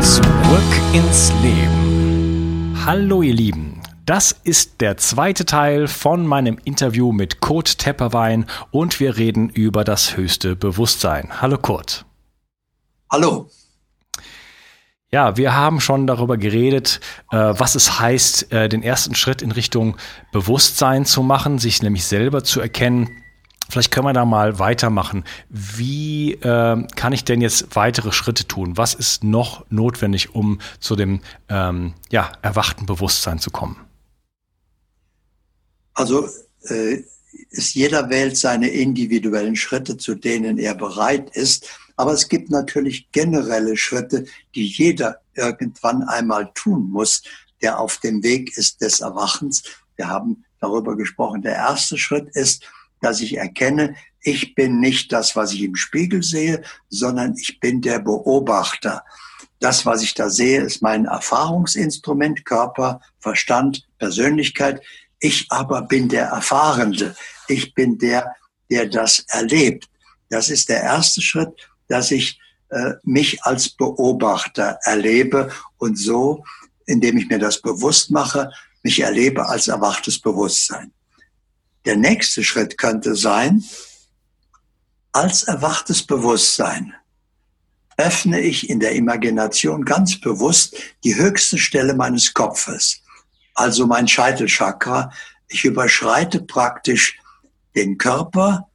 Zurück ins Leben. Hallo ihr Lieben. Das ist der zweite Teil von meinem Interview mit Kurt Tepperwein und wir reden über das höchste Bewusstsein. Hallo Kurt. Hallo. Ja, wir haben schon darüber geredet, äh, was es heißt, äh, den ersten Schritt in Richtung Bewusstsein zu machen, sich nämlich selber zu erkennen Vielleicht können wir da mal weitermachen. Wie äh, kann ich denn jetzt weitere Schritte tun? Was ist noch notwendig, um zu dem ähm, ja, erwachten Bewusstsein zu kommen? Also äh, ist jeder wählt seine individuellen Schritte, zu denen er bereit ist. Aber es gibt natürlich generelle Schritte, die jeder irgendwann einmal tun muss, der auf dem Weg ist des Erwachens. Wir haben darüber gesprochen. Der erste Schritt ist, dass ich erkenne, ich bin nicht das, was ich im Spiegel sehe, sondern ich bin der Beobachter. Das, was ich da sehe, ist mein Erfahrungsinstrument, Körper, Verstand, Persönlichkeit. Ich aber bin der Erfahrende. Ich bin der, der das erlebt. Das ist der erste Schritt, dass ich äh, mich als Beobachter erlebe und so, indem ich mir das bewusst mache, mich erlebe als erwachtes Bewusstsein. Der nächste Schritt könnte sein, als erwachtes Bewusstsein öffne ich in der Imagination ganz bewusst die höchste Stelle meines Kopfes, also mein Scheitelchakra. Ich überschreite praktisch den Körper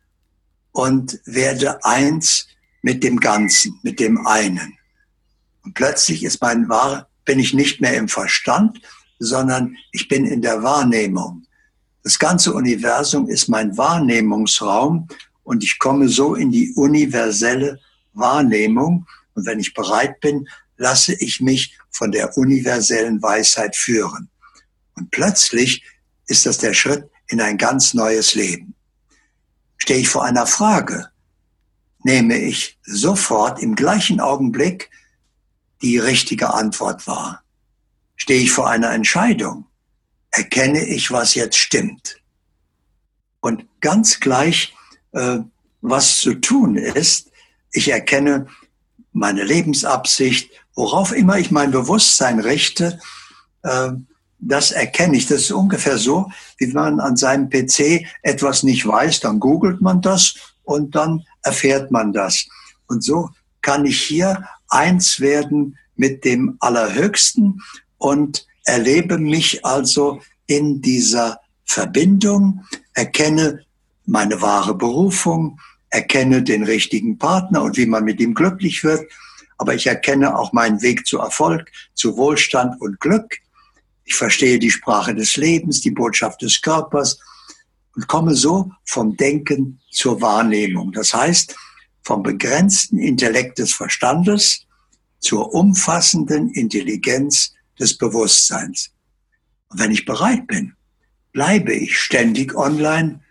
und werde eins mit dem Ganzen, mit dem einen. Und plötzlich ist mein Wahr, bin ich nicht mehr im Verstand, sondern ich bin in der Wahrnehmung. Das ganze Universum ist mein Wahrnehmungsraum und ich komme so in die universelle Wahrnehmung. Und wenn ich bereit bin, lasse ich mich von der universellen Weisheit führen. Und plötzlich ist das der Schritt in ein ganz neues Leben. Stehe ich vor einer Frage, nehme ich sofort im gleichen Augenblick die richtige Antwort wahr. Stehe ich vor einer Entscheidung, erkenne ich, was jetzt stimmt. Und ganz gleich, äh, was zu tun ist, ich erkenne meine Lebensabsicht, worauf immer ich mein Bewusstsein richte, äh, das erkenne ich. Das ist ungefähr so, wie man an seinem PC etwas nicht weiß, dann googelt man das und dann erfährt man das. Und so kann ich hier eins werden mit dem Allerhöchsten und erlebe mich also in dieser Verbindung, erkenne meine wahre Berufung, erkenne den richtigen Partner und wie man mit ihm glücklich wird, aber ich erkenne auch meinen Weg zu Erfolg, zu Wohlstand und Glück. ich verstehe die Sprache des Lebens, die Botschaft des Körpers und komme so vom Denken zur Wahrnehmung. Das heißt, vom begrenzten Intellekt des Verstandes zur umfassenden Intelligenz des Bewusstseins. Wenn ich bereit bin, bleibe ich ständig online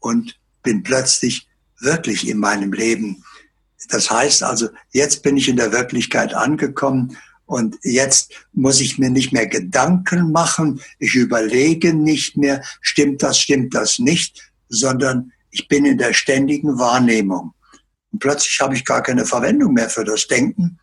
und bin plötzlich wirklich in meinem Leben. Das heißt also, jetzt bin ich in der Wirklichkeit angekommen und jetzt muss ich mir nicht mehr Gedanken machen, ich überlege nicht mehr, stimmt das, stimmt das nicht, sondern ich bin in der ständigen Wahrnehmung. Und plötzlich habe ich gar keine Verwendung mehr für das Denken.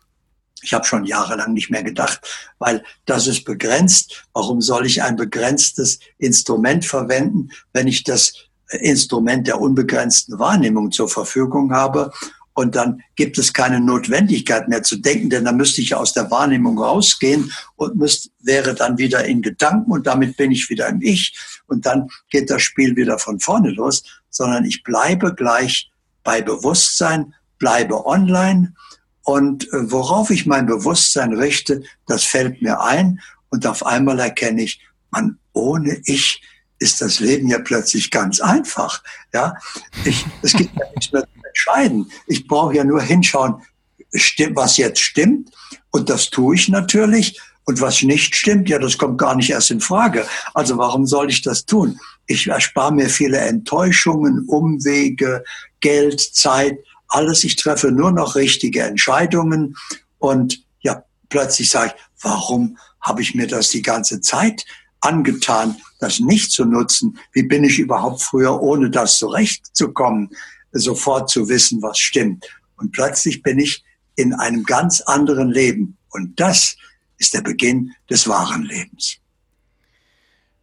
Ich habe schon jahrelang nicht mehr gedacht, weil das ist begrenzt. Warum soll ich ein begrenztes Instrument verwenden, wenn ich das Instrument der unbegrenzten Wahrnehmung zur Verfügung habe und dann gibt es keine Notwendigkeit mehr zu denken, denn dann müsste ich aus der Wahrnehmung rausgehen und müsste, wäre dann wieder in Gedanken und damit bin ich wieder im Ich und dann geht das Spiel wieder von vorne los, sondern ich bleibe gleich bei Bewusstsein, bleibe online und äh, worauf ich mein Bewusstsein richte, das fällt mir ein und auf einmal erkenne ich, man, ohne Ich ist das Leben ja plötzlich ganz einfach. Ja, ich, es gibt ja nichts mehr entscheiden. Ich brauche ja nur hinschauen, was jetzt stimmt. Und das tue ich natürlich. Und was nicht stimmt, ja, das kommt gar nicht erst in Frage. Also warum soll ich das tun? Ich erspare mir viele Enttäuschungen, Umwege, Geld, Zeit, alles. Ich treffe nur noch richtige Entscheidungen. Und ja, plötzlich sage ich, warum habe ich mir das die ganze Zeit angetan, das nicht zu nutzen? Wie bin ich überhaupt früher, ohne das zurechtzukommen? sofort zu wissen, was stimmt. Und plötzlich bin ich in einem ganz anderen Leben. Und das ist der Beginn des wahren Lebens.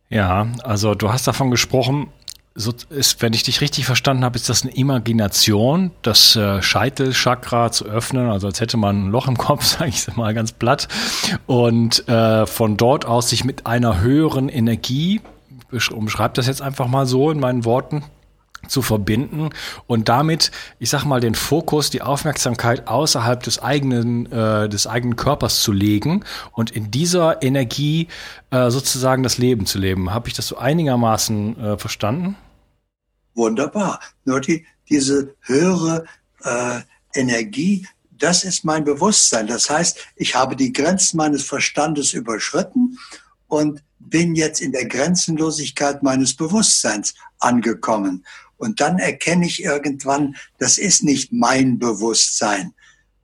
Ja, also du hast davon gesprochen, so ist, wenn ich dich richtig verstanden habe, ist das eine Imagination, das äh, Scheitelchakra zu öffnen, also als hätte man ein Loch im Kopf, sage ich mal ganz platt, und äh, von dort aus sich mit einer höheren Energie, umschreibt das jetzt einfach mal so in meinen Worten, zu verbinden und damit, ich sag mal, den Fokus, die Aufmerksamkeit außerhalb des eigenen, äh, des eigenen Körpers zu legen und in dieser Energie äh, sozusagen das Leben zu leben. Habe ich das so einigermaßen äh, verstanden? Wunderbar. Nur die, diese höhere äh, Energie, das ist mein Bewusstsein. Das heißt, ich habe die Grenzen meines Verstandes überschritten und bin jetzt in der Grenzenlosigkeit meines Bewusstseins angekommen. Und dann erkenne ich irgendwann, das ist nicht mein Bewusstsein,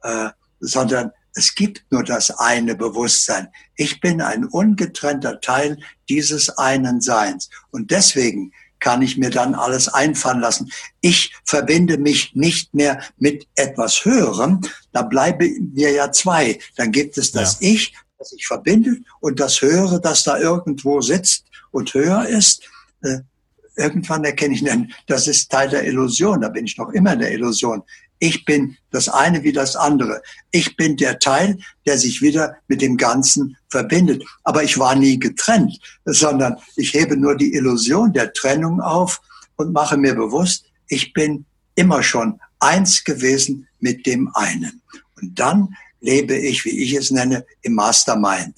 äh, sondern es gibt nur das eine Bewusstsein. Ich bin ein ungetrennter Teil dieses einen Seins. Und deswegen kann ich mir dann alles einfallen lassen. Ich verbinde mich nicht mehr mit etwas Höherem. Da bleiben wir ja zwei. Dann gibt es das ja. Ich, das sich verbindet und das Höhere, das da irgendwo sitzt und höher ist. Äh, irgendwann erkenne ich, das ist Teil der Illusion, da bin ich noch immer in der Illusion. Ich bin das eine wie das andere. Ich bin der Teil, der sich wieder mit dem Ganzen verbindet. Aber ich war nie getrennt, sondern ich hebe nur die Illusion der Trennung auf und mache mir bewusst, ich bin immer schon eins gewesen mit dem einen. Und dann lebe ich, wie ich es nenne, im Mastermind.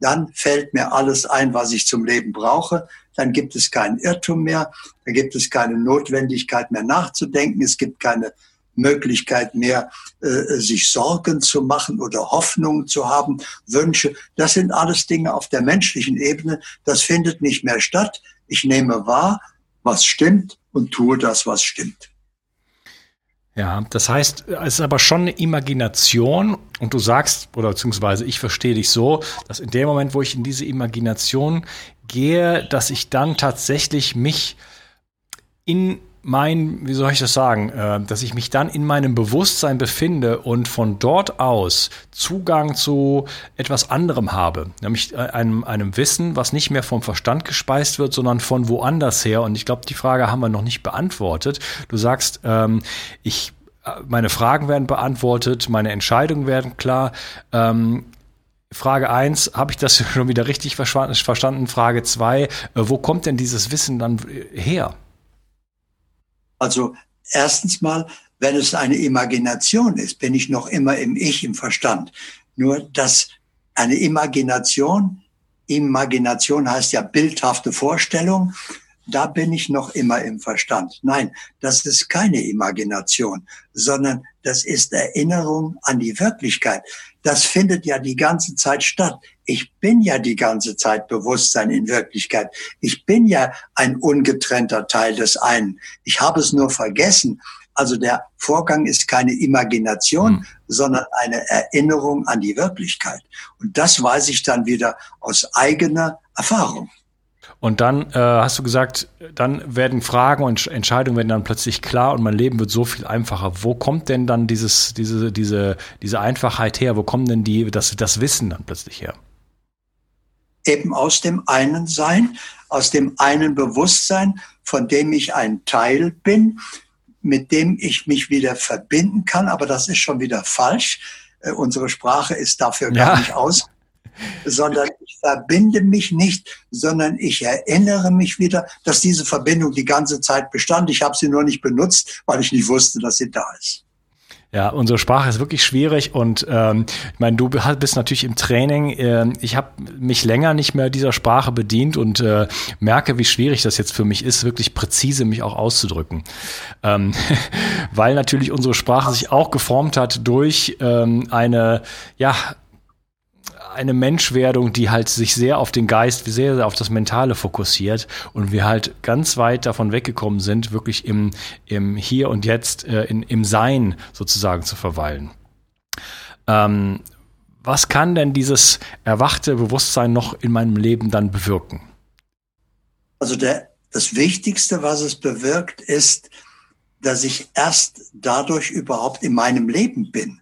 Dann fällt mir alles ein, was ich zum Leben brauche dann gibt es keinen Irrtum mehr, dann gibt es keine Notwendigkeit mehr nachzudenken, es gibt keine Möglichkeit mehr, äh, sich Sorgen zu machen oder Hoffnungen zu haben, Wünsche. Das sind alles Dinge auf der menschlichen Ebene. Das findet nicht mehr statt. Ich nehme wahr, was stimmt und tue das, was stimmt. Ja, das heißt, es ist aber schon eine Imagination und du sagst, oder beziehungsweise ich verstehe dich so, dass in dem Moment, wo ich in diese Imagination gehe, dass ich dann tatsächlich mich in mein, wie soll ich das sagen, äh, dass ich mich dann in meinem Bewusstsein befinde und von dort aus Zugang zu etwas anderem habe, nämlich äh, einem, einem Wissen, was nicht mehr vom Verstand gespeist wird, sondern von woanders her. Und ich glaube, die Frage haben wir noch nicht beantwortet. Du sagst, ähm, ich äh, meine Fragen werden beantwortet, meine Entscheidungen werden klar. Ähm, Frage eins habe ich das schon wieder richtig verstanden? Frage zwei äh, wo kommt denn dieses Wissen dann her? Also erstens mal, wenn es eine Imagination ist, bin ich noch immer im Ich, im Verstand. Nur dass eine Imagination Imagination heißt ja bildhafte Vorstellung. Da bin ich noch immer im Verstand. Nein, das ist keine Imagination, sondern das ist Erinnerung an die Wirklichkeit. Das findet ja die ganze Zeit statt. Ich bin ja die ganze Zeit Bewusstsein in Wirklichkeit. Ich bin ja ein ungetrennter Teil des einen. Ich habe es nur vergessen. Also der Vorgang ist keine Imagination, mhm. sondern eine Erinnerung an die Wirklichkeit. Und das weiß ich dann wieder aus eigener Erfahrung. Und dann äh, hast du gesagt, dann werden Fragen und Entscheidungen werden dann plötzlich klar und mein Leben wird so viel einfacher. Wo kommt denn dann dieses, diese, diese, diese Einfachheit her? Wo kommt denn die, das, das Wissen dann plötzlich her? Eben aus dem einen Sein, aus dem einen Bewusstsein, von dem ich ein Teil bin, mit dem ich mich wieder verbinden kann. Aber das ist schon wieder falsch. Äh, unsere Sprache ist dafür ja. gar nicht aus sondern ich verbinde mich nicht, sondern ich erinnere mich wieder, dass diese Verbindung die ganze Zeit bestand. Ich habe sie nur nicht benutzt, weil ich nicht wusste, dass sie da ist. Ja, unsere Sprache ist wirklich schwierig und ähm, ich meine, du bist natürlich im Training. Äh, ich habe mich länger nicht mehr dieser Sprache bedient und äh, merke, wie schwierig das jetzt für mich ist, wirklich präzise mich auch auszudrücken, ähm, weil natürlich unsere Sprache sich auch geformt hat durch ähm, eine ja eine Menschwerdung, die halt sich sehr auf den Geist, sehr, sehr auf das Mentale fokussiert und wir halt ganz weit davon weggekommen sind, wirklich im, im Hier und Jetzt, äh, in, im Sein sozusagen zu verweilen. Ähm, was kann denn dieses erwachte Bewusstsein noch in meinem Leben dann bewirken? Also der, das Wichtigste, was es bewirkt, ist, dass ich erst dadurch überhaupt in meinem Leben bin.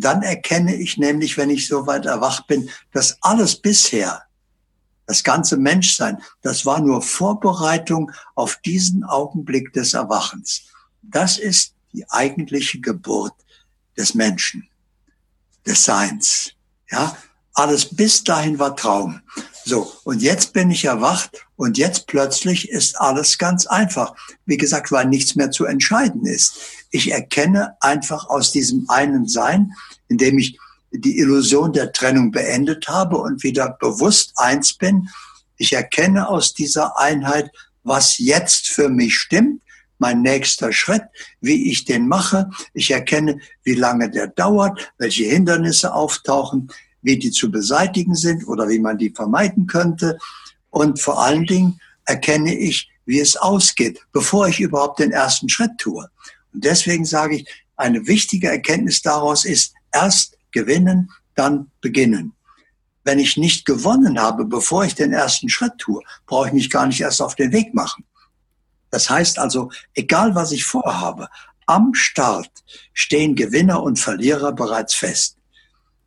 Dann erkenne ich nämlich, wenn ich so weit erwacht bin, dass alles bisher, das ganze Menschsein, das war nur Vorbereitung auf diesen Augenblick des Erwachens. Das ist die eigentliche Geburt des Menschen, des Seins. Ja, alles bis dahin war Traum. So, und jetzt bin ich erwacht und jetzt plötzlich ist alles ganz einfach. Wie gesagt, weil nichts mehr zu entscheiden ist. Ich erkenne einfach aus diesem einen Sein, indem ich die Illusion der Trennung beendet habe und wieder bewusst eins bin. Ich erkenne aus dieser Einheit, was jetzt für mich stimmt, mein nächster Schritt, wie ich den mache. Ich erkenne, wie lange der dauert, welche Hindernisse auftauchen wie die zu beseitigen sind oder wie man die vermeiden könnte. Und vor allen Dingen erkenne ich, wie es ausgeht, bevor ich überhaupt den ersten Schritt tue. Und deswegen sage ich, eine wichtige Erkenntnis daraus ist, erst gewinnen, dann beginnen. Wenn ich nicht gewonnen habe, bevor ich den ersten Schritt tue, brauche ich mich gar nicht erst auf den Weg machen. Das heißt also, egal was ich vorhabe, am Start stehen Gewinner und Verlierer bereits fest.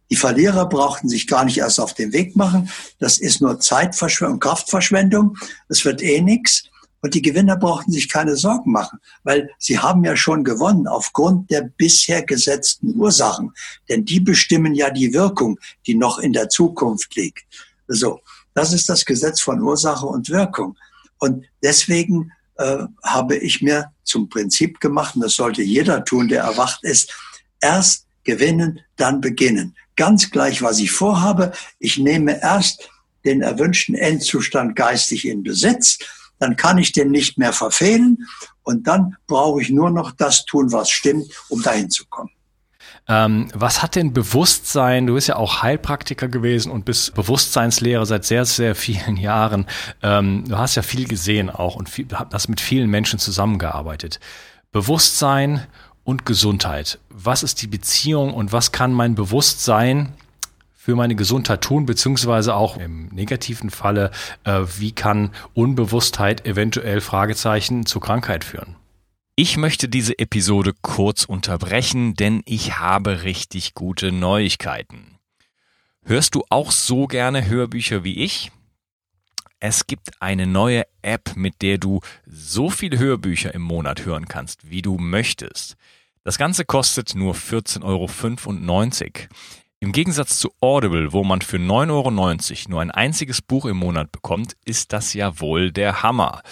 Die Verlierer brauchten sich gar nicht erst auf den Weg machen. Das ist nur Zeitverschwendung, Kraftverschwendung. Es wird eh nichts. Und die Gewinner brauchten sich keine Sorgen machen, weil sie haben ja schon gewonnen aufgrund der bisher gesetzten Ursachen. Denn die bestimmen ja die Wirkung, die noch in der Zukunft liegt. So, das ist das Gesetz von Ursache und Wirkung. Und deswegen äh, habe ich mir zum Prinzip gemacht, und das sollte jeder tun, der erwacht ist, erst gewinnen, dann beginnen ganz gleich, was ich vorhabe. Ich nehme erst den erwünschten Endzustand geistig in Besitz, dann kann ich den nicht mehr verfehlen und dann brauche ich nur noch das tun, was stimmt, um dahin zu kommen. Ähm, was hat denn Bewusstsein? Du bist ja auch Heilpraktiker gewesen und bist Bewusstseinslehrer seit sehr, sehr vielen Jahren. Ähm, du hast ja viel gesehen auch und viel, hast mit vielen Menschen zusammengearbeitet. Bewusstsein und Gesundheit. Was ist die Beziehung und was kann mein Bewusstsein für meine Gesundheit tun, beziehungsweise auch im negativen Falle, äh, wie kann Unbewusstheit eventuell Fragezeichen zu Krankheit führen? Ich möchte diese Episode kurz unterbrechen, denn ich habe richtig gute Neuigkeiten. Hörst du auch so gerne Hörbücher wie ich? Es gibt eine neue App, mit der du so viele Hörbücher im Monat hören kannst, wie du möchtest. Das Ganze kostet nur 14,95 Euro. Im Gegensatz zu Audible, wo man für 9,90 Euro nur ein einziges Buch im Monat bekommt, ist das ja wohl der Hammer.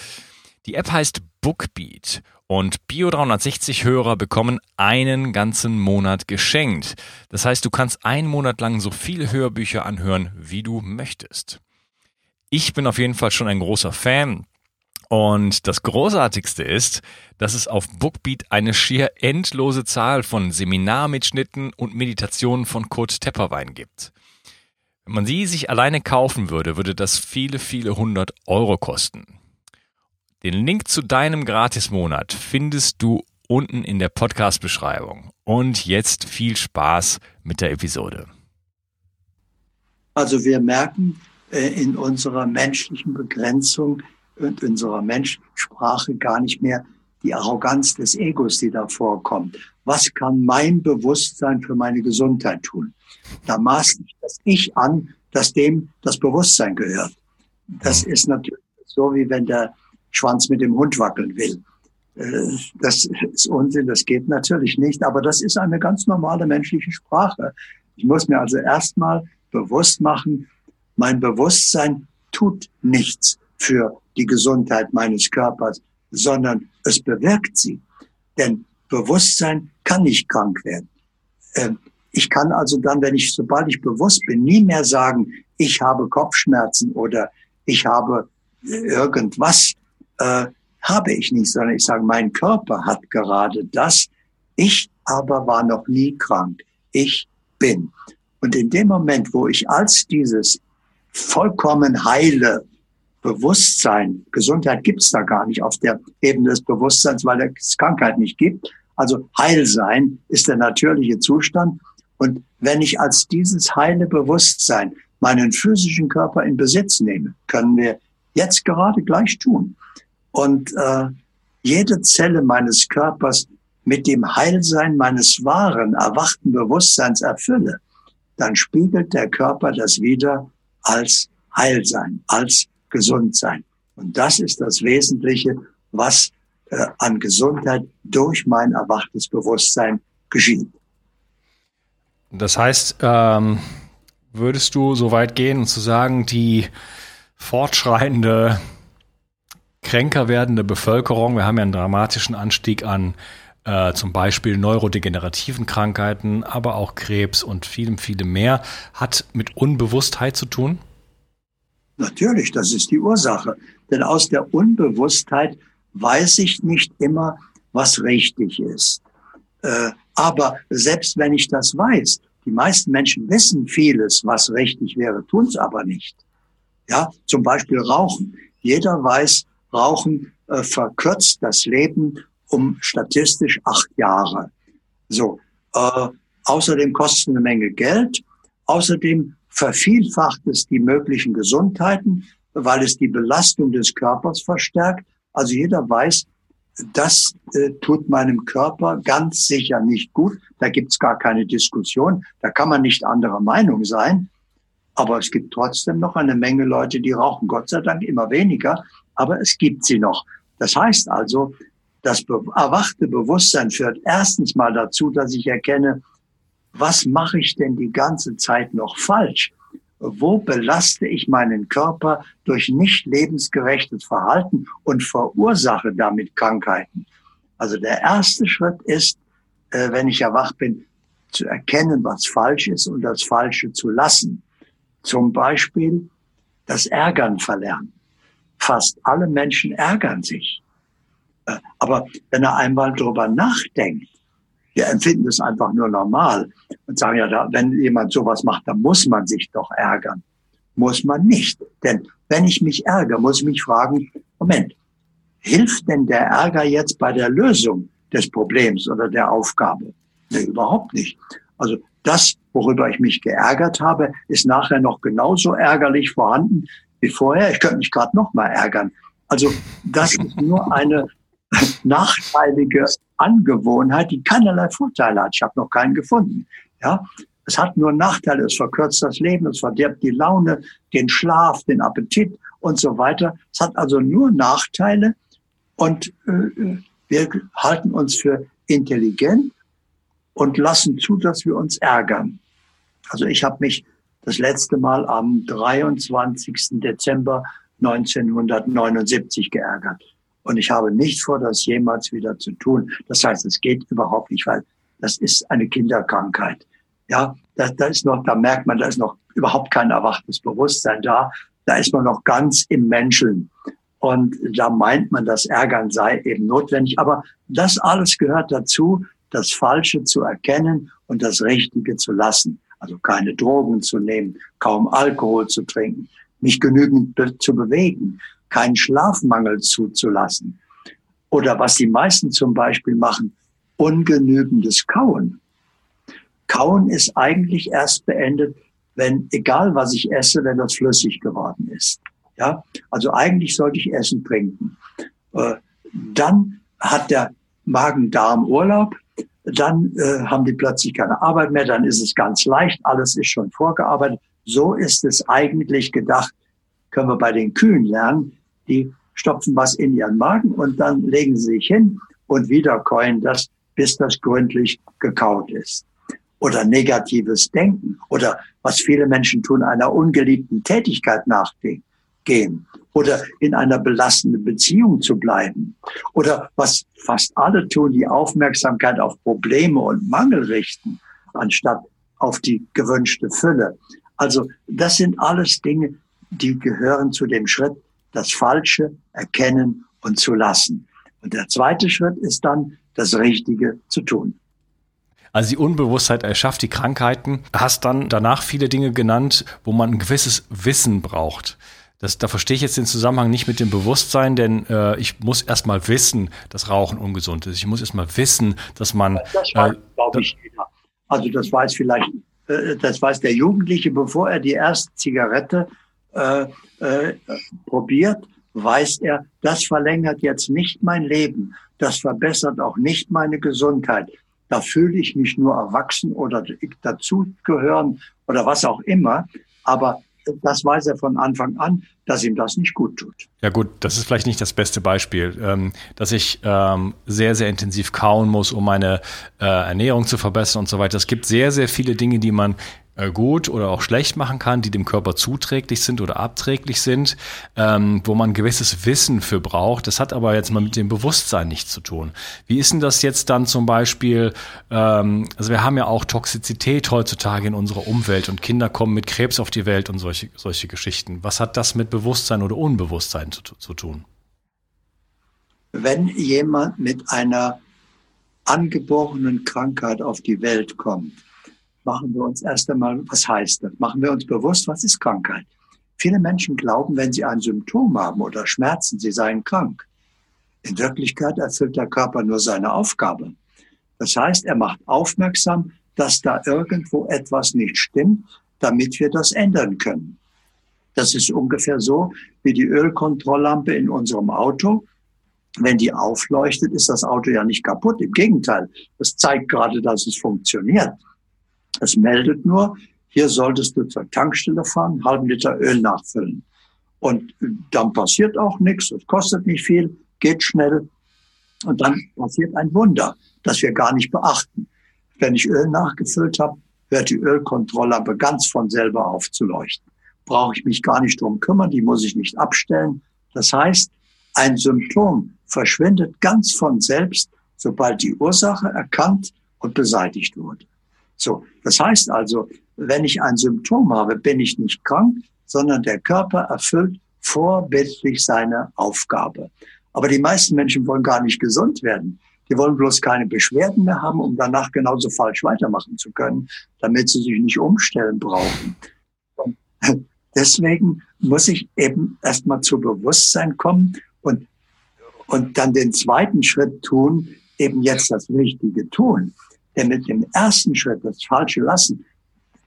Die App heißt Bookbeat und Bio360-Hörer bekommen einen ganzen Monat geschenkt. Das heißt, du kannst einen Monat lang so viele Hörbücher anhören, wie du möchtest. Ich bin auf jeden Fall schon ein großer Fan. Und das Großartigste ist, dass es auf Bookbeat eine schier endlose Zahl von Seminarmitschnitten und Meditationen von Kurt Tepperwein gibt. Wenn man sie sich alleine kaufen würde, würde das viele, viele hundert Euro kosten. Den Link zu deinem Gratismonat findest du unten in der Podcast-Beschreibung. Und jetzt viel Spaß mit der Episode. Also wir merken äh, in unserer menschlichen Begrenzung und unserer Menschensprache gar nicht mehr die Arroganz des Egos, die da vorkommt. Was kann mein Bewusstsein für meine Gesundheit tun? Da maßt ich das Ich an, dass dem das Bewusstsein gehört. Das ist natürlich so, wie wenn der Schwanz mit dem Hund wackeln will. Äh, das ist Unsinn, das geht natürlich nicht, aber das ist eine ganz normale menschliche Sprache. Ich muss mir also erstmal bewusst machen, mein Bewusstsein tut nichts für die Gesundheit meines Körpers, sondern es bewirkt sie. Denn Bewusstsein kann nicht krank werden. Ähm, ich kann also dann, wenn ich, sobald ich bewusst bin, nie mehr sagen, ich habe Kopfschmerzen oder ich habe irgendwas, äh, habe ich nicht, sondern ich sage, mein Körper hat gerade das. Ich aber war noch nie krank. Ich bin. Und in dem Moment, wo ich als dieses vollkommen heile Bewusstsein, Gesundheit gibt's da gar nicht auf der Ebene des Bewusstseins, weil es Krankheit nicht gibt. Also Heilsein ist der natürliche Zustand. Und wenn ich als dieses heile Bewusstsein meinen physischen Körper in Besitz nehme, können wir jetzt gerade gleich tun. Und äh, jede Zelle meines Körpers mit dem Heilsein meines wahren, erwachten Bewusstseins erfülle, dann spiegelt der Körper das wieder als Heilsein, als Gesundsein. Und das ist das Wesentliche, was äh, an Gesundheit durch mein erwachtes Bewusstsein geschieht. Das heißt, ähm, würdest du so weit gehen und zu sagen, die fortschreitende, kränker werdende Bevölkerung, wir haben ja einen dramatischen Anstieg an äh, zum Beispiel neurodegenerativen Krankheiten, aber auch Krebs und vielem, vielem mehr, hat mit Unbewusstheit zu tun? Natürlich, das ist die Ursache. Denn aus der Unbewusstheit weiß ich nicht immer, was richtig ist. Äh, aber selbst wenn ich das weiß, die meisten Menschen wissen vieles, was richtig wäre, tun es aber nicht. Ja, zum Beispiel Rauchen. Jeder weiß, Rauchen äh, verkürzt das Leben um statistisch acht Jahre. So. Äh, außerdem kostet eine Menge Geld. Außerdem vervielfacht es die möglichen Gesundheiten, weil es die Belastung des Körpers verstärkt. Also jeder weiß, das äh, tut meinem Körper ganz sicher nicht gut. Da gibt's gar keine Diskussion. Da kann man nicht anderer Meinung sein. Aber es gibt trotzdem noch eine Menge Leute, die rauchen. Gott sei Dank immer weniger. Aber es gibt sie noch. Das heißt also, das erwachte Bewusstsein führt erstens mal dazu, dass ich erkenne, was mache ich denn die ganze Zeit noch falsch? Wo belaste ich meinen Körper durch nicht lebensgerechtes Verhalten und verursache damit Krankheiten? Also der erste Schritt ist, äh, wenn ich erwacht bin, zu erkennen, was falsch ist und das Falsche zu lassen. Zum Beispiel das Ärgern verlernen. Fast alle Menschen ärgern sich. Äh, aber wenn er einmal drüber nachdenkt, wir empfinden es einfach nur normal und sagen ja, wenn jemand sowas macht, dann muss man sich doch ärgern. Muss man nicht. Denn wenn ich mich ärgere, muss ich mich fragen, Moment, hilft denn der Ärger jetzt bei der Lösung des Problems oder der Aufgabe? Nee, überhaupt nicht. Also das, worüber ich mich geärgert habe, ist nachher noch genauso ärgerlich vorhanden wie vorher. Ich könnte mich gerade noch mal ärgern. Also das ist nur eine nachteilige Angewohnheit, die keinerlei Vorteile hat. Ich habe noch keinen gefunden. Ja, es hat nur Nachteile. Es verkürzt das Leben, es verdirbt die Laune, den Schlaf, den Appetit und so weiter. Es hat also nur Nachteile und äh, wir halten uns für intelligent und lassen zu, dass wir uns ärgern. Also ich habe mich das letzte Mal am 23. Dezember 1979 geärgert. Und ich habe nicht vor, das jemals wieder zu tun. Das heißt, es geht überhaupt nicht, weil das ist eine Kinderkrankheit. Ja, da, da ist noch, da merkt man, da ist noch überhaupt kein erwachtes Bewusstsein da. da ist man noch ganz im Menscheln. Und da meint man, das Ärgern sei eben notwendig. Aber das alles gehört dazu, das Falsche zu erkennen und das Richtige zu lassen. Also keine Drogen zu nehmen, kaum Alkohol zu trinken, nicht genügend be zu bewegen, keinen Schlafmangel zuzulassen. Oder was die meisten zum Beispiel machen, ungenügendes Kauen. Kauen ist eigentlich erst beendet, wenn, egal was ich esse, wenn das flüssig geworden ist. Ja, also eigentlich sollte ich Essen trinken. Äh, dann hat der Magen-Darm Urlaub, dann äh, haben die plötzlich keine Arbeit mehr, dann ist es ganz leicht, alles ist schon vorgearbeitet. So ist es eigentlich gedacht, können wir bei den Kühen lernen. Die stopfen was in ihren Magen und dann legen sie sich hin und wieder käuen das, bis das gründlich gekaut ist. Oder negatives Denken oder was viele Menschen tun, einer ungeliebten Tätigkeit nachdenken gehen oder in einer belastenden Beziehung zu bleiben oder was fast alle tun, die Aufmerksamkeit auf Probleme und Mangel richten, anstatt auf die gewünschte Fülle. Also das sind alles Dinge, die gehören zu dem Schritt, das Falsche erkennen und zu lassen. Und der zweite Schritt ist dann, das Richtige zu tun. Also die Unbewusstheit erschafft die Krankheiten. Hast dann danach viele Dinge genannt, wo man ein gewisses Wissen braucht. Das, da verstehe ich jetzt den Zusammenhang nicht mit dem Bewusstsein, denn äh, ich muss erstmal wissen, dass Rauchen ungesund ist. Ich muss erstmal wissen, dass man. Das weiß, äh, glaube ich, jeder. Also das weiß vielleicht, äh, das weiß der Jugendliche, bevor er die erste Zigarette äh, äh, probiert, weiß er, das verlängert jetzt nicht mein Leben. Das verbessert auch nicht meine Gesundheit. Da fühle ich mich nur erwachsen oder dazugehören oder was auch immer. Aber das weiß er von Anfang an, dass ihm das nicht gut tut. Ja gut, das ist vielleicht nicht das beste Beispiel, ähm, dass ich ähm, sehr, sehr intensiv kauen muss, um meine äh, Ernährung zu verbessern und so weiter. Es gibt sehr, sehr viele Dinge, die man gut oder auch schlecht machen kann, die dem Körper zuträglich sind oder abträglich sind, ähm, wo man gewisses Wissen für braucht. Das hat aber jetzt mal mit dem Bewusstsein nichts zu tun. Wie ist denn das jetzt dann zum Beispiel, ähm, also wir haben ja auch Toxizität heutzutage in unserer Umwelt und Kinder kommen mit Krebs auf die Welt und solche, solche Geschichten. Was hat das mit Bewusstsein oder Unbewusstsein zu, zu tun? Wenn jemand mit einer angeborenen Krankheit auf die Welt kommt, machen wir uns erst einmal, was heißt das? Machen wir uns bewusst, was ist Krankheit? Viele Menschen glauben, wenn sie ein Symptom haben oder Schmerzen, sie seien krank. In Wirklichkeit erfüllt der Körper nur seine Aufgabe. Das heißt, er macht aufmerksam, dass da irgendwo etwas nicht stimmt, damit wir das ändern können. Das ist ungefähr so wie die Ölkontrolllampe in unserem Auto. Wenn die aufleuchtet, ist das Auto ja nicht kaputt. Im Gegenteil, das zeigt gerade, dass es funktioniert. Es meldet nur, hier solltest du zur Tankstelle fahren, einen halben Liter Öl nachfüllen. Und dann passiert auch nichts, es kostet nicht viel, geht schnell. Und dann passiert ein Wunder, das wir gar nicht beachten. Wenn ich Öl nachgefüllt habe, hört die Ölkontrolllampe ganz von selber auf zu leuchten. Brauche ich mich gar nicht drum kümmern, die muss ich nicht abstellen. Das heißt, ein Symptom verschwindet ganz von selbst, sobald die Ursache erkannt und beseitigt wurde. So, das heißt also, wenn ich ein Symptom habe, bin ich nicht krank, sondern der Körper erfüllt vorbildlich seine Aufgabe. Aber die meisten Menschen wollen gar nicht gesund werden. Die wollen bloß keine Beschwerden mehr haben, um danach genauso falsch weitermachen zu können, damit sie sich nicht umstellen brauchen. Und deswegen muss ich eben erstmal zu Bewusstsein kommen und, und dann den zweiten Schritt tun, eben jetzt das Richtige tun. Denn mit dem ersten Schritt, das falsche Lassen,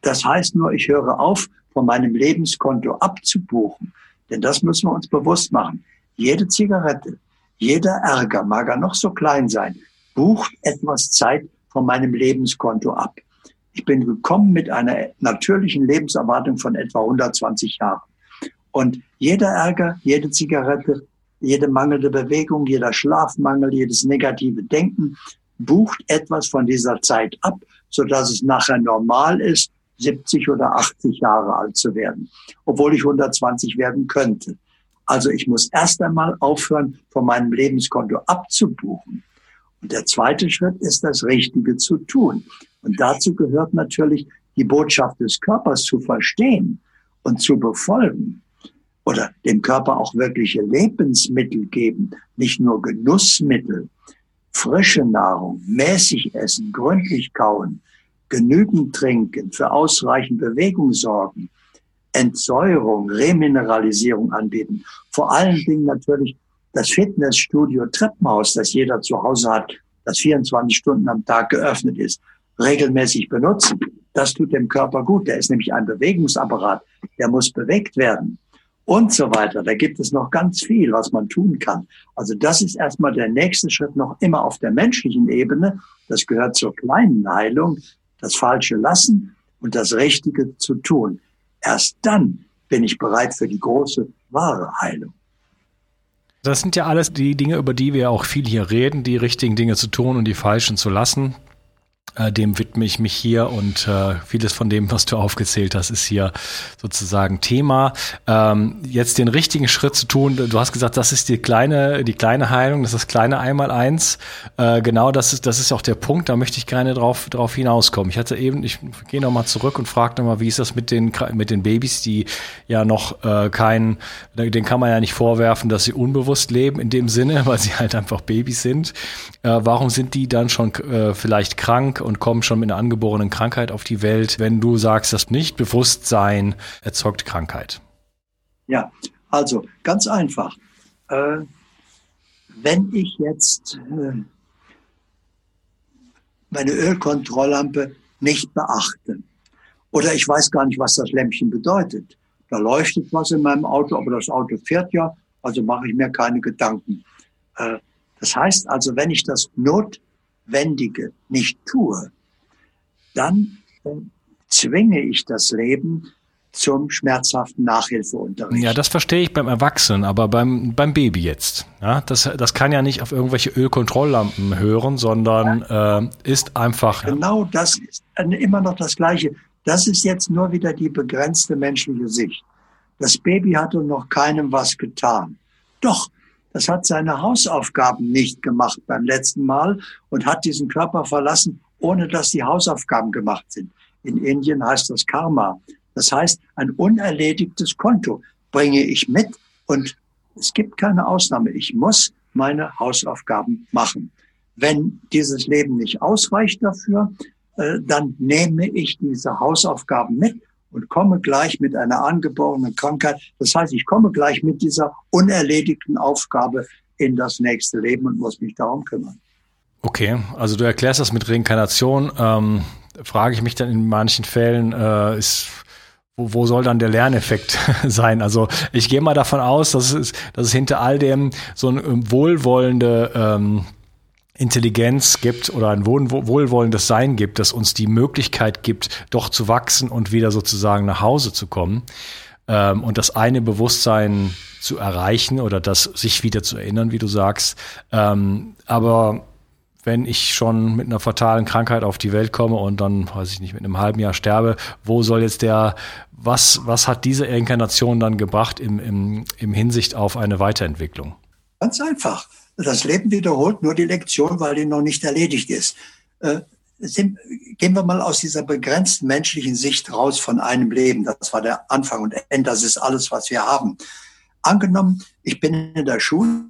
das heißt nur, ich höre auf, von meinem Lebenskonto abzubuchen. Denn das müssen wir uns bewusst machen. Jede Zigarette, jeder Ärger, mag er noch so klein sein, bucht etwas Zeit von meinem Lebenskonto ab. Ich bin gekommen mit einer natürlichen Lebenserwartung von etwa 120 Jahren. Und jeder Ärger, jede Zigarette, jede mangelnde Bewegung, jeder Schlafmangel, jedes negative Denken, bucht etwas von dieser Zeit ab, so dass es nachher normal ist, 70 oder 80 Jahre alt zu werden, obwohl ich 120 werden könnte. Also ich muss erst einmal aufhören, von meinem Lebenskonto abzubuchen. Und der zweite Schritt ist, das Richtige zu tun. Und dazu gehört natürlich, die Botschaft des Körpers zu verstehen und zu befolgen. oder dem Körper auch wirkliche Lebensmittel geben, nicht nur Genussmittel, frische Nahrung, mäßig essen, gründlich kauen, genügend trinken, für ausreichend Bewegung sorgen, Entsäuerung, Remineralisierung anbieten. Vor allen Dingen natürlich das Fitnessstudio Treppenhaus, das jeder zu Hause hat, das 24 Stunden am Tag geöffnet ist, regelmäßig benutzen. Das tut dem Körper gut. Der ist nämlich ein Bewegungsapparat. Der muss bewegt werden und so weiter. Da gibt es noch ganz viel, was man tun kann. Also das ist erstmal der nächste Schritt noch immer auf der menschlichen Ebene. Das gehört zur kleinen Heilung, das Falsche lassen und das Richtige zu tun. Erst dann bin ich bereit für die große, wahre Heilung. Das sind ja alles die Dinge, über die wir auch viel hier reden, die richtigen Dinge zu tun und die falschen zu lassen. Äh, dem widme ich mich hier und äh, vieles von dem, was du aufgezählt hast, ist hier sozusagen Thema. Ähm, jetzt den richtigen Schritt zu tun, du hast gesagt, das ist die kleine, die kleine Heilung, das ist das kleine Einmaleins. Äh, genau, das ist, das ist auch der Punkt, da möchte ich gerne drauf, drauf hinauskommen. Ich hatte eben, ich gehe nochmal zurück und frage nochmal, wie ist das mit den, mit den Babys, die ja noch äh, kein, den kann man ja nicht vorwerfen, dass sie unbewusst leben in dem Sinne, weil sie halt einfach Babys sind. Äh, warum sind die dann schon äh, vielleicht krank? Und kommen schon mit einer angeborenen Krankheit auf die Welt, wenn du sagst, das Nichtbewusstsein erzeugt Krankheit? Ja, also ganz einfach. Äh, wenn ich jetzt äh, meine Ölkontrolllampe nicht beachte oder ich weiß gar nicht, was das Lämpchen bedeutet, da leuchtet was in meinem Auto, aber das Auto fährt ja, also mache ich mir keine Gedanken. Äh, das heißt also, wenn ich das Not Wendige nicht tue, dann äh, zwinge ich das Leben zum schmerzhaften Nachhilfeunterricht. Ja, das verstehe ich beim Erwachsenen, aber beim, beim Baby jetzt. Ja, das, das kann ja nicht auf irgendwelche Ölkontrolllampen hören, sondern ja. äh, ist einfach. Genau das ist immer noch das Gleiche. Das ist jetzt nur wieder die begrenzte menschliche Sicht. Das Baby hatte noch keinem was getan. Doch, das hat seine Hausaufgaben nicht gemacht beim letzten Mal und hat diesen Körper verlassen, ohne dass die Hausaufgaben gemacht sind. In Indien heißt das Karma. Das heißt, ein unerledigtes Konto bringe ich mit und es gibt keine Ausnahme. Ich muss meine Hausaufgaben machen. Wenn dieses Leben nicht ausreicht dafür, äh, dann nehme ich diese Hausaufgaben mit und komme gleich mit einer angeborenen Krankheit. Das heißt, ich komme gleich mit dieser unerledigten Aufgabe in das nächste Leben und muss mich darum kümmern. Okay, also du erklärst das mit Reinkarnation. Ähm, frage ich mich dann in manchen Fällen, äh, ist wo, wo soll dann der Lerneffekt sein? Also ich gehe mal davon aus, dass es, dass es hinter all dem so ein wohlwollende ähm, Intelligenz gibt oder ein wohlwollendes Sein gibt, das uns die Möglichkeit gibt, doch zu wachsen und wieder sozusagen nach Hause zu kommen. Ähm, und das eine Bewusstsein zu erreichen oder das sich wieder zu erinnern, wie du sagst. Ähm, aber wenn ich schon mit einer fatalen Krankheit auf die Welt komme und dann, weiß ich nicht, mit einem halben Jahr sterbe, wo soll jetzt der, was, was hat diese Inkarnation dann gebracht im, im, im Hinsicht auf eine Weiterentwicklung? Ganz einfach. Das Leben wiederholt nur die Lektion, weil die noch nicht erledigt ist. Äh, sind, gehen wir mal aus dieser begrenzten menschlichen Sicht raus von einem Leben. Das war der Anfang und Ende. Das ist alles, was wir haben. Angenommen, ich bin in der Schule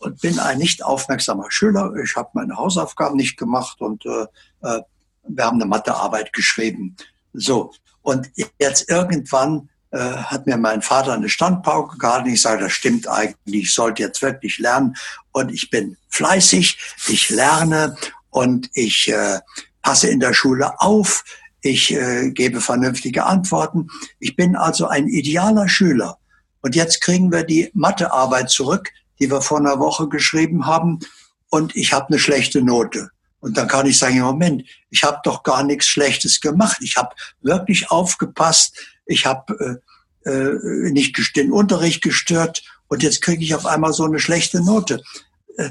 und bin ein nicht aufmerksamer Schüler. Ich habe meine Hausaufgaben nicht gemacht und äh, äh wir haben eine Mathearbeit geschrieben. So. Und jetzt irgendwann äh, hat mir mein Vater eine Standpauke gehalten. Ich sage, das stimmt eigentlich, ich sollte jetzt wirklich lernen. Und ich bin fleißig, ich lerne und ich äh, passe in der Schule auf, ich äh, gebe vernünftige Antworten. Ich bin also ein idealer Schüler. Und jetzt kriegen wir die Mathearbeit zurück, die wir vor einer Woche geschrieben haben, und ich habe eine schlechte Note. Und dann kann ich sagen, Moment, ich habe doch gar nichts Schlechtes gemacht. Ich habe wirklich aufgepasst ich habe äh, äh, nicht den Unterricht gestört und jetzt kriege ich auf einmal so eine schlechte Note. Äh,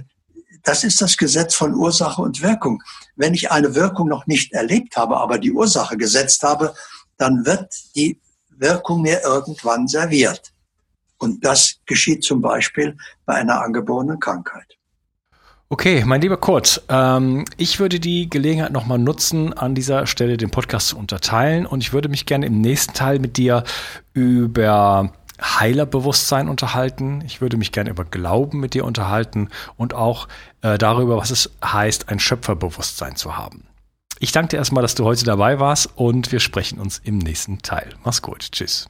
das ist das Gesetz von Ursache und Wirkung. Wenn ich eine Wirkung noch nicht erlebt habe, aber die Ursache gesetzt habe, dann wird die Wirkung mir irgendwann serviert. Und das geschieht zum Beispiel bei einer angeborenen Krankheit. Okay, mein lieber Kurt, ähm, ich würde die Gelegenheit nochmal nutzen, an dieser Stelle den Podcast zu unterteilen und ich würde mich gerne im nächsten Teil mit dir über Heilerbewusstsein unterhalten. Ich würde mich gerne über Glauben mit dir unterhalten und auch äh, darüber, was es heißt, ein Schöpferbewusstsein zu haben. Ich danke dir erstmal, dass du heute dabei warst und wir sprechen uns im nächsten Teil. Mach's gut. Tschüss.